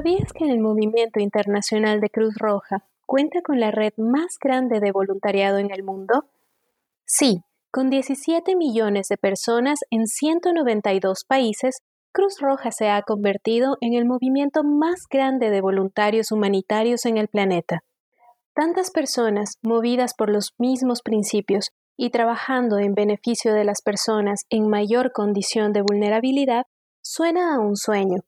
¿Sabías que el Movimiento Internacional de Cruz Roja cuenta con la red más grande de voluntariado en el mundo? Sí, con 17 millones de personas en 192 países, Cruz Roja se ha convertido en el movimiento más grande de voluntarios humanitarios en el planeta. Tantas personas, movidas por los mismos principios y trabajando en beneficio de las personas en mayor condición de vulnerabilidad, suena a un sueño.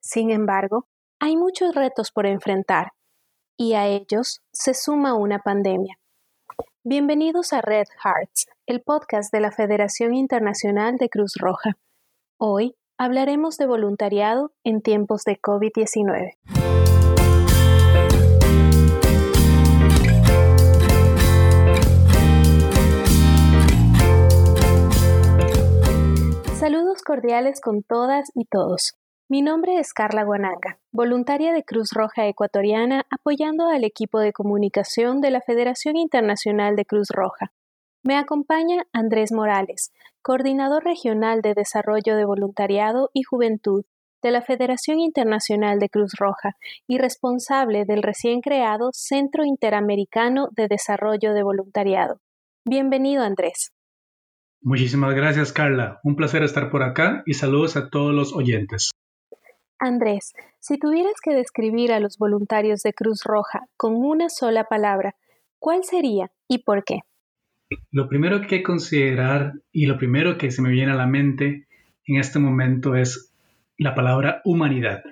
Sin embargo, hay muchos retos por enfrentar, y a ellos se suma una pandemia. Bienvenidos a Red Hearts, el podcast de la Federación Internacional de Cruz Roja. Hoy hablaremos de voluntariado en tiempos de COVID-19. Saludos cordiales con todas y todos. Mi nombre es Carla Guananga, voluntaria de Cruz Roja Ecuatoriana apoyando al equipo de comunicación de la Federación Internacional de Cruz Roja. Me acompaña Andrés Morales, coordinador regional de Desarrollo de Voluntariado y Juventud de la Federación Internacional de Cruz Roja y responsable del recién creado Centro Interamericano de Desarrollo de Voluntariado. Bienvenido, Andrés. Muchísimas gracias, Carla. Un placer estar por acá y saludos a todos los oyentes. Andrés, si tuvieras que describir a los voluntarios de Cruz Roja con una sola palabra, ¿cuál sería y por qué? Lo primero que considerar y lo primero que se me viene a la mente en este momento es la palabra humanidad.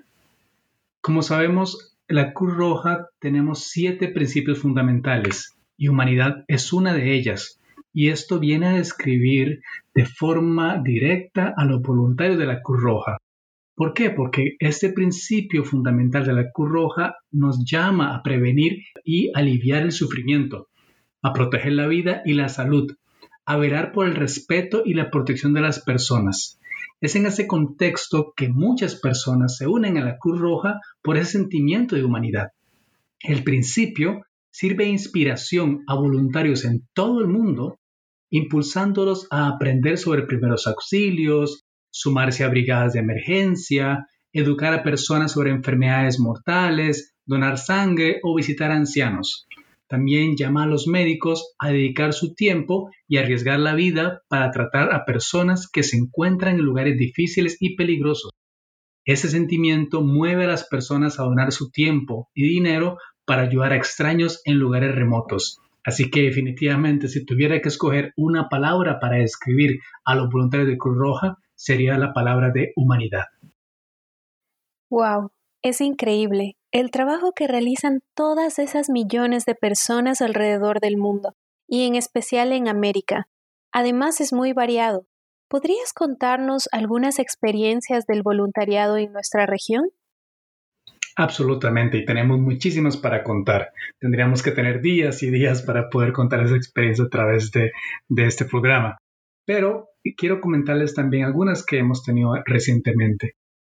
Como sabemos, en la Cruz Roja tenemos siete principios fundamentales y humanidad es una de ellas. Y esto viene a describir de forma directa a los voluntarios de la Cruz Roja. ¿Por qué? Porque este principio fundamental de la Cruz Roja nos llama a prevenir y aliviar el sufrimiento, a proteger la vida y la salud, a velar por el respeto y la protección de las personas. Es en ese contexto que muchas personas se unen a la Cruz Roja por ese sentimiento de humanidad. El principio sirve de inspiración a voluntarios en todo el mundo, impulsándolos a aprender sobre primeros auxilios, sumarse a brigadas de emergencia, educar a personas sobre enfermedades mortales, donar sangre o visitar ancianos. También llama a los médicos a dedicar su tiempo y arriesgar la vida para tratar a personas que se encuentran en lugares difíciles y peligrosos. Ese sentimiento mueve a las personas a donar su tiempo y dinero para ayudar a extraños en lugares remotos. Así que definitivamente si tuviera que escoger una palabra para describir a los voluntarios de Cruz Roja, sería la palabra de humanidad. Wow, es increíble el trabajo que realizan todas esas millones de personas alrededor del mundo, y en especial en América. Además es muy variado. ¿Podrías contarnos algunas experiencias del voluntariado en nuestra región? Absolutamente, y tenemos muchísimas para contar. Tendríamos que tener días y días para poder contar esa experiencia a través de, de este programa. Pero quiero comentarles también algunas que hemos tenido recientemente.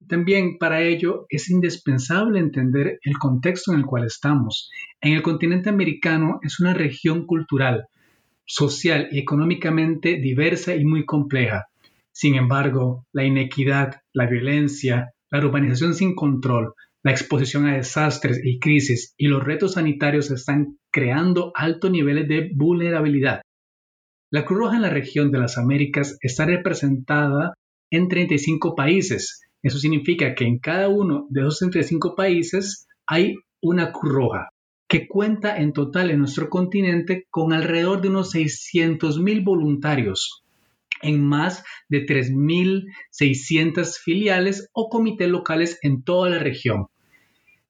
También para ello es indispensable entender el contexto en el cual estamos. En el continente americano es una región cultural, social y económicamente diversa y muy compleja. Sin embargo, la inequidad, la violencia, la urbanización sin control, la exposición a desastres y crisis y los retos sanitarios están creando altos niveles de vulnerabilidad. La Cruz Roja en la región de las Américas está representada en 35 países. Eso significa que en cada uno de esos 35 países hay una Cruz Roja, que cuenta en total en nuestro continente con alrededor de unos 600.000 voluntarios en más de 3.600 filiales o comités locales en toda la región.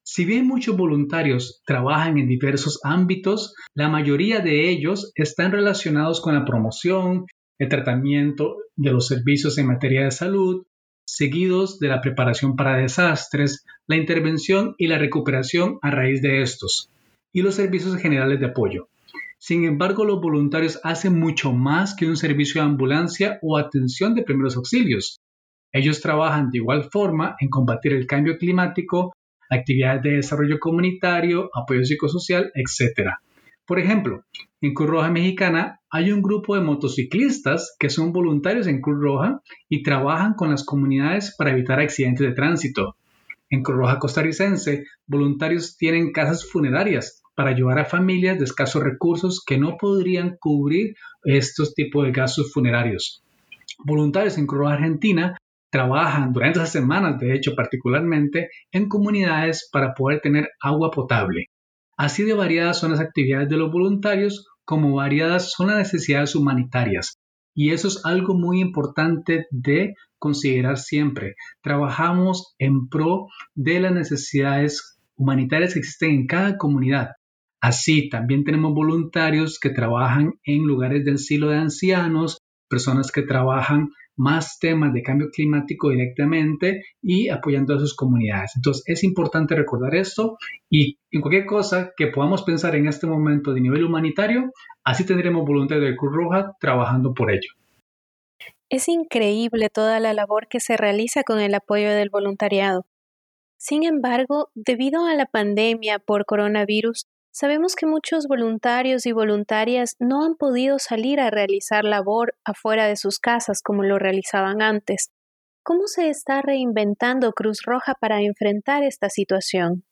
Si bien muchos voluntarios trabajan en diversos ámbitos, la mayoría de ellos están relacionados con la promoción, el tratamiento de los servicios en materia de salud, seguidos de la preparación para desastres, la intervención y la recuperación a raíz de estos, y los servicios generales de apoyo. Sin embargo, los voluntarios hacen mucho más que un servicio de ambulancia o atención de primeros auxilios. Ellos trabajan de igual forma en combatir el cambio climático, actividades de desarrollo comunitario, apoyo psicosocial, etc. Por ejemplo, en Cruz Roja Mexicana hay un grupo de motociclistas que son voluntarios en Cruz Roja y trabajan con las comunidades para evitar accidentes de tránsito. En Cruz Roja Costarricense, voluntarios tienen casas funerarias para ayudar a familias de escasos recursos que no podrían cubrir estos tipos de gastos funerarios. Voluntarios en Cruz Roja Argentina trabajan durante esas semanas, de hecho particularmente, en comunidades para poder tener agua potable. Así de variadas son las actividades de los voluntarios como variadas son las necesidades humanitarias. Y eso es algo muy importante de considerar siempre. Trabajamos en pro de las necesidades humanitarias que existen en cada comunidad. Así, también tenemos voluntarios que trabajan en lugares del asilo de ancianos, personas que trabajan más temas de cambio climático directamente y apoyando a sus comunidades. Entonces es importante recordar esto y en cualquier cosa que podamos pensar en este momento de nivel humanitario, así tendremos voluntarios de Cruz Roja trabajando por ello. Es increíble toda la labor que se realiza con el apoyo del voluntariado. Sin embargo, debido a la pandemia por coronavirus, Sabemos que muchos voluntarios y voluntarias no han podido salir a realizar labor afuera de sus casas como lo realizaban antes. ¿Cómo se está reinventando Cruz Roja para enfrentar esta situación?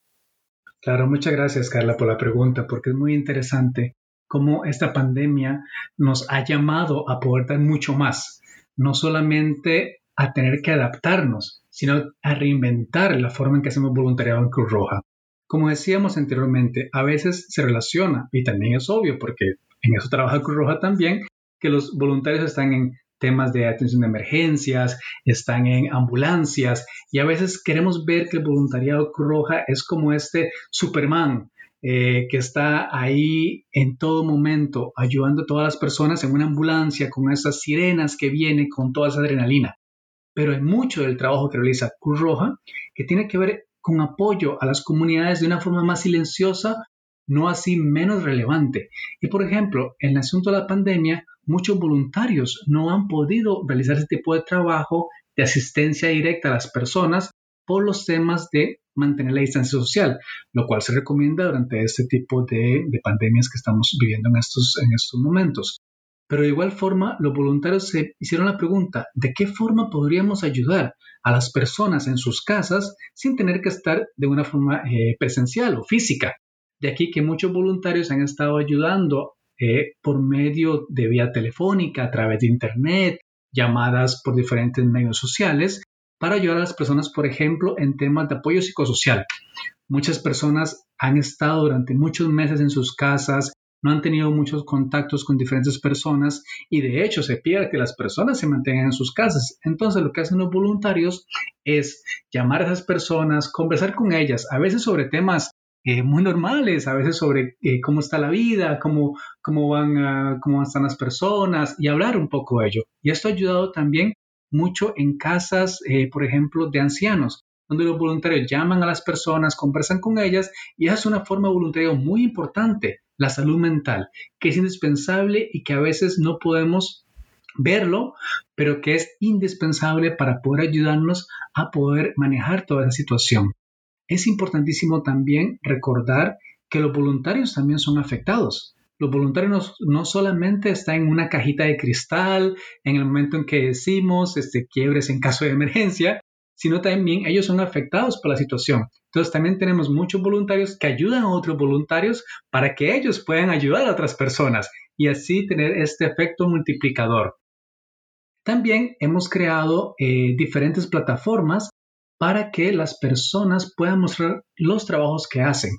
Claro, muchas gracias Carla por la pregunta, porque es muy interesante cómo esta pandemia nos ha llamado a poder dar mucho más, no solamente a tener que adaptarnos, sino a reinventar la forma en que hacemos voluntariado en Cruz Roja. Como decíamos anteriormente, a veces se relaciona, y también es obvio, porque en eso trabaja Cruz Roja también, que los voluntarios están en temas de atención de emergencias, están en ambulancias, y a veces queremos ver que el voluntariado Cruz Roja es como este Superman, eh, que está ahí en todo momento ayudando a todas las personas en una ambulancia con esas sirenas que vienen con toda esa adrenalina. Pero hay mucho del trabajo que realiza Cruz Roja que tiene que ver con apoyo a las comunidades de una forma más silenciosa, no así menos relevante. Y por ejemplo, en el asunto de la pandemia, muchos voluntarios no han podido realizar este tipo de trabajo de asistencia directa a las personas por los temas de mantener la distancia social, lo cual se recomienda durante este tipo de, pandemias que estamos viviendo en estos, en estos momentos. Pero de igual forma, los voluntarios se hicieron la pregunta, ¿de qué forma podríamos ayudar a las personas en sus casas sin tener que estar de una forma eh, presencial o física? De aquí que muchos voluntarios han estado ayudando eh, por medio de vía telefónica, a través de Internet, llamadas por diferentes medios sociales, para ayudar a las personas, por ejemplo, en temas de apoyo psicosocial. Muchas personas han estado durante muchos meses en sus casas no han tenido muchos contactos con diferentes personas y de hecho se pide que las personas se mantengan en sus casas. Entonces lo que hacen los voluntarios es llamar a esas personas, conversar con ellas, a veces sobre temas eh, muy normales, a veces sobre eh, cómo está la vida, cómo, cómo, van cómo están las personas y hablar un poco de ello. Y esto ha ayudado también mucho en casas, eh, por ejemplo, de ancianos donde los voluntarios llaman a las personas, conversan con ellas y es una forma de voluntariado muy importante la salud mental, que es indispensable y que a veces no podemos verlo, pero que es indispensable para poder ayudarnos a poder manejar toda esa situación. Es importantísimo también recordar que los voluntarios también son afectados. Los voluntarios no, solamente están en una cajita de cristal en el momento en que decimos este, quiebres en caso de emergencia, sino también ellos son afectados por la situación. Entonces también tenemos muchos voluntarios que ayudan a otros voluntarios para que ellos puedan ayudar a otras personas y así tener este efecto multiplicador. También hemos creado eh, diferentes plataformas para que las personas puedan mostrar los trabajos que hacen.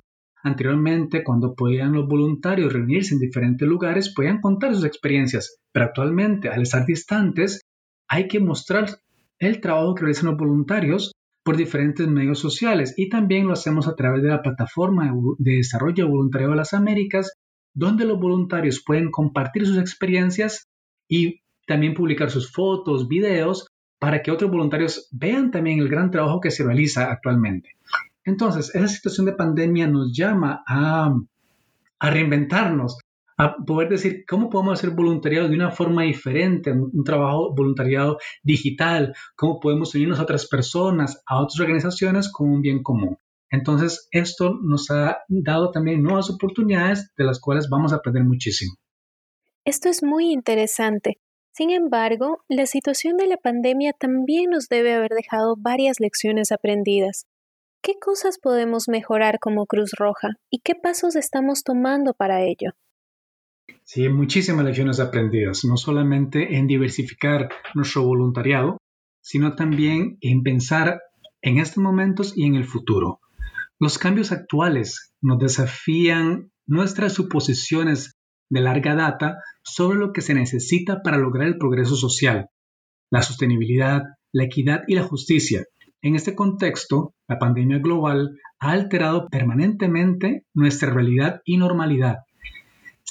Anteriormente, cuando podían los voluntarios reunirse en diferentes lugares, podían contar sus experiencias, pero actualmente, al estar distantes, hay que mostrar el trabajo que realizan los voluntarios por diferentes medios sociales y también lo hacemos a través de la plataforma de desarrollo voluntario de las Américas, donde los voluntarios pueden compartir sus experiencias y también publicar sus fotos, videos, para que otros voluntarios vean también el gran trabajo que se realiza actualmente. Entonces, esa situación de pandemia nos llama a, a reinventarnos, a poder decir cómo podemos hacer voluntariado de una forma diferente, un, trabajo voluntariado digital, cómo podemos unirnos a otras personas, a otras organizaciones con un bien común. Entonces, esto nos ha dado también nuevas oportunidades de las cuales vamos a aprender muchísimo. Esto es muy interesante. Sin embargo, la situación de la pandemia también nos debe haber dejado varias lecciones aprendidas. ¿qué cosas podemos mejorar como Cruz Roja y qué pasos estamos tomando para ello? Sí, muchísimas lecciones aprendidas, no solamente en diversificar nuestro voluntariado, sino también en pensar en estos momentos y en el futuro. Los cambios actuales nos desafían nuestras suposiciones de larga data sobre lo que se necesita para lograr el progreso social, la sostenibilidad, la equidad y la justicia. En este contexto, la pandemia global ha alterado permanentemente nuestra realidad y normalidad.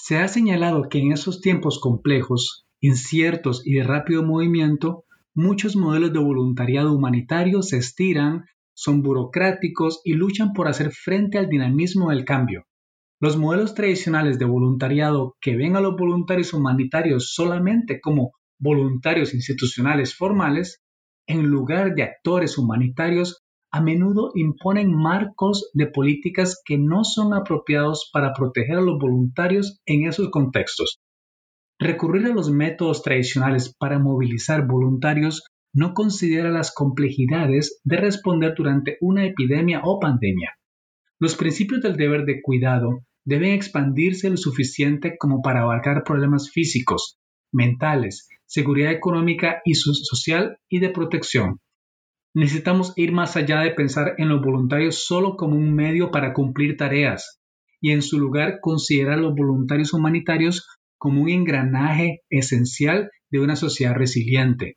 Se ha señalado que en esos tiempos complejos, inciertos y de rápido movimiento, muchos modelos de voluntariado humanitario se estiran, son burocráticos y luchan por hacer frente al dinamismo del cambio. Los modelos tradicionales de voluntariado que ven a los voluntarios humanitarios solamente como voluntarios institucionales formales, en lugar de actores humanitarios, a menudo imponen marcos de políticas que no son apropiados para proteger a los voluntarios en esos contextos. Recurrir a los métodos tradicionales para movilizar voluntarios no considera las complejidades de responder durante una epidemia o pandemia. Los principios del deber de cuidado deben expandirse lo suficiente como para abarcar problemas físicos, mentales, seguridad económica y social y de protección. Necesitamos ir más allá de pensar en los voluntarios solo como un medio para cumplir tareas y en su lugar considerar a los voluntarios humanitarios como un engranaje esencial de una sociedad resiliente.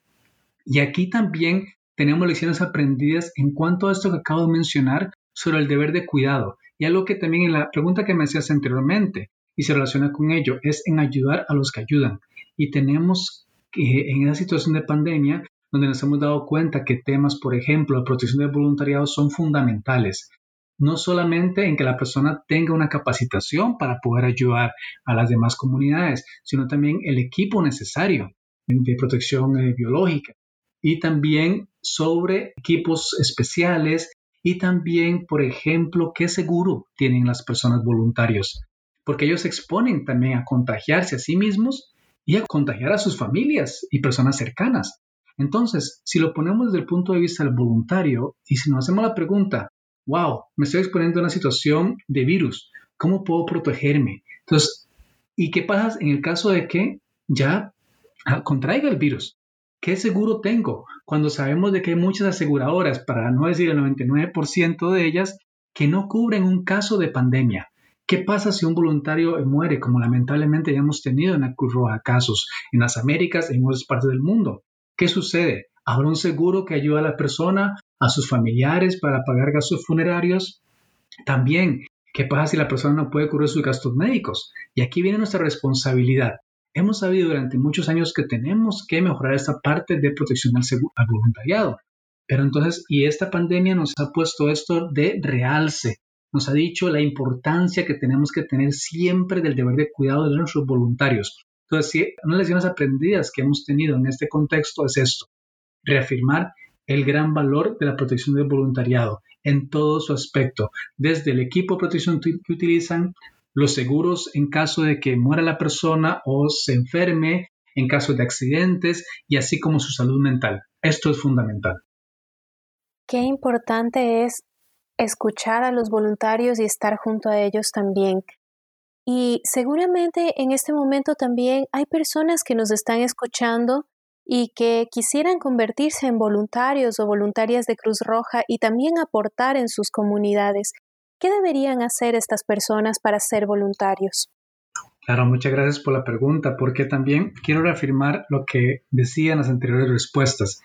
Y aquí también tenemos lecciones aprendidas en cuanto a esto que acabo de mencionar sobre el deber de cuidado. Y algo que también en la pregunta que me hacías anteriormente y se relaciona con ello es en ayudar a los que ayudan. Y tenemos que en esa situación de pandemia donde nos hemos dado cuenta que temas, por ejemplo, de protección del voluntariado son fundamentales. No solamente en que la persona tenga una capacitación para poder ayudar a las demás comunidades, sino también el equipo necesario de protección eh, biológica. Y también sobre equipos especiales y también, por ejemplo, qué seguro tienen las personas voluntarios, porque ellos se exponen también a contagiarse a sí mismos y a contagiar a sus familias y personas cercanas. Entonces, si lo ponemos desde el punto de vista del voluntario y si nos hacemos la pregunta, wow, me estoy exponiendo a una situación de virus, ¿cómo puedo protegerme? Entonces, ¿y qué pasa en el caso de que ya ah, contraiga el virus? ¿Qué seguro tengo? Cuando sabemos de que hay muchas aseguradoras, para no decir el 99% de ellas, que no cubren un caso de pandemia. ¿Qué pasa si un voluntario muere, como lamentablemente ya hemos tenido en la Cruz Roja casos en las Américas y en otras partes del mundo? ¿Qué sucede? ¿Habrá un seguro que ayude a la persona a sus familiares para pagar gastos funerarios. También, ¿qué pasa si la persona no puede cubrir sus gastos médicos? Y aquí viene nuestra responsabilidad. Hemos sabido durante muchos años que tenemos que mejorar esta parte de protección al, voluntariado. Pero entonces, y esta pandemia nos ha puesto esto de realce, nos ha dicho la importancia que tenemos que tener siempre del deber de cuidado de nuestros voluntarios. Entonces, una de las lecciones aprendidas que hemos tenido en este contexto es esto, reafirmar el gran valor de la protección del voluntariado en todo su aspecto, desde el equipo de protección que utilizan, los seguros en caso de que muera la persona o se enferme, en caso de accidentes y así como su salud mental. Esto es fundamental. Qué importante es escuchar a los voluntarios y estar junto a ellos también. Y seguramente en este momento también hay personas que nos están escuchando y que quisieran convertirse en voluntarios o voluntarias de Cruz Roja y también aportar en sus comunidades. ¿Qué deberían hacer estas personas para ser voluntarios? Claro, muchas gracias por la pregunta, porque también quiero reafirmar lo que decía en las anteriores respuestas,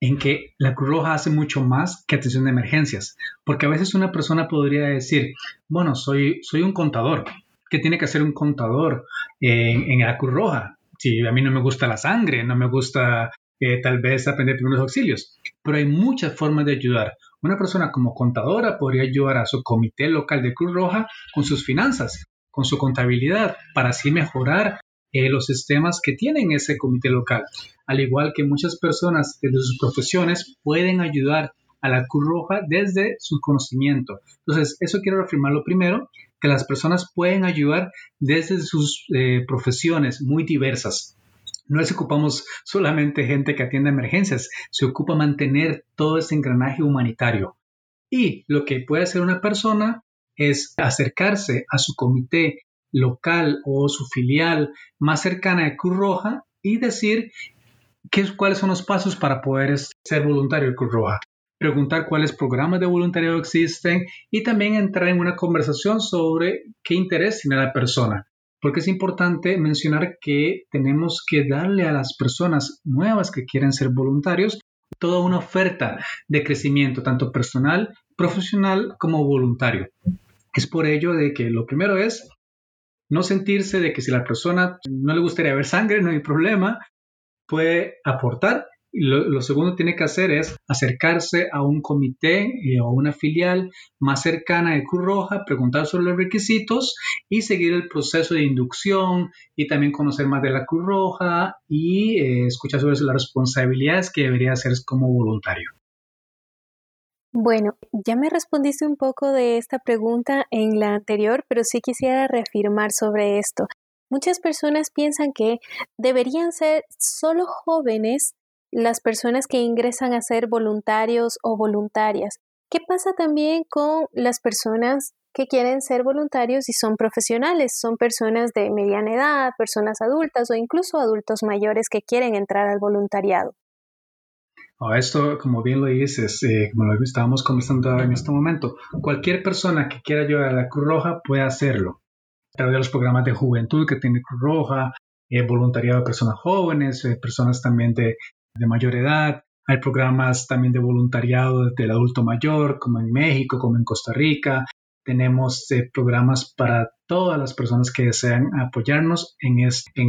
en que la Cruz Roja hace mucho más que atención de emergencias, porque a veces una persona podría decir, bueno, soy, soy un contador, ¿qué tiene que hacer un contador en, en la Cruz Roja? si a mí no me gusta la sangre, no me gusta eh, tal vez aprender primeros auxilios, pero hay muchas formas de ayudar. Una persona como contadora podría ayudar a su comité local de Cruz Roja con sus finanzas, con su contabilidad, para así mejorar eh, los sistemas que tienen ese comité local. Al igual que muchas personas de sus profesiones pueden ayudar a la Cruz Roja desde su conocimiento. Entonces, eso quiero afirmarlo primero que las personas pueden ayudar desde sus eh, profesiones muy diversas. No les ocupamos solamente gente que atiende emergencias, se ocupa mantener todo ese engranaje humanitario. Y lo que puede hacer una persona es acercarse a su comité local o su filial más cercana de Cruz Roja y decir qué, cuáles son los pasos para poder ser voluntario de Cruz Roja. Preguntar cuáles programas de voluntariado existen y también entrar en una conversación sobre qué interés tiene la persona. Porque es importante mencionar que tenemos que darle a las personas nuevas que quieren ser voluntarios toda una oferta de crecimiento, tanto personal, profesional como voluntario. Es por ello de que lo primero es no sentirse de que si la persona no le gustaría ver sangre, no hay problema, puede aportar. Lo, segundo tiene que hacer es acercarse a un comité eh, o una filial más cercana de Cruz Roja, preguntar sobre los requisitos y seguir el proceso de inducción y también conocer más de la Cruz Roja y eh, escuchar sobre las responsabilidades que debería hacer como voluntario. Bueno, ya me respondiste un poco de esta pregunta en la anterior, pero sí quisiera reafirmar sobre esto. Muchas personas piensan que deberían ser solo jóvenes las personas que ingresan a ser voluntarios o voluntarias. ¿Qué pasa también con las personas que quieren ser voluntarios y son profesionales? Son personas de mediana edad, personas adultas o incluso adultos mayores que quieren entrar al voluntariado. Esto, como bien lo dices, eh, como lo estábamos conversando en este momento, cualquier persona que quiera ayudar a la Cruz Roja puede hacerlo. A través de los programas de juventud que tiene Cruz Roja, eh, voluntariado de personas jóvenes, eh, personas también de, de, mayor edad. Hay programas también de voluntariado del adulto mayor, como en México, como en Costa Rica. Tenemos programas para todas las personas que desean apoyarnos en,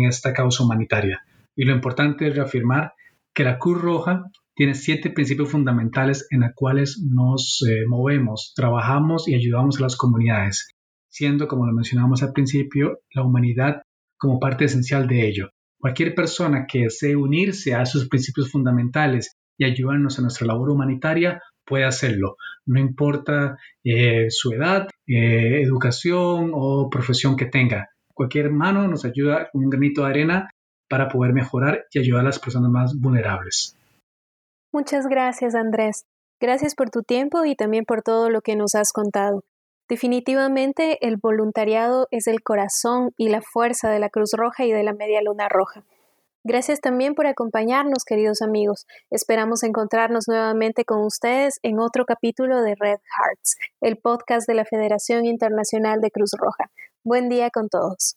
esta causa humanitaria. Y lo importante es reafirmar que la Cruz Roja tiene siete principios fundamentales en los cuales nos eh, movemos, trabajamos y ayudamos a las comunidades, siendo, como lo mencionamos al principio, la humanidad como parte esencial de ello. Cualquier persona que desee unirse a esos principios fundamentales y ayudarnos en nuestra labor humanitaria puede hacerlo, no importa eh, su edad, eh, educación o profesión que tenga. Cualquier mano nos ayuda con un granito de arena para poder mejorar y ayudar a las personas más vulnerables. Muchas gracias, Andrés. Gracias por tu tiempo y también por todo lo que nos has contado. Definitivamente el voluntariado es el corazón y la fuerza de la Cruz Roja y de la Media Luna Roja. Gracias también por acompañarnos, queridos amigos. Esperamos encontrarnos nuevamente con ustedes en otro capítulo de Red Hearts, el podcast de la Federación Internacional de Cruz Roja. Buen día con todos.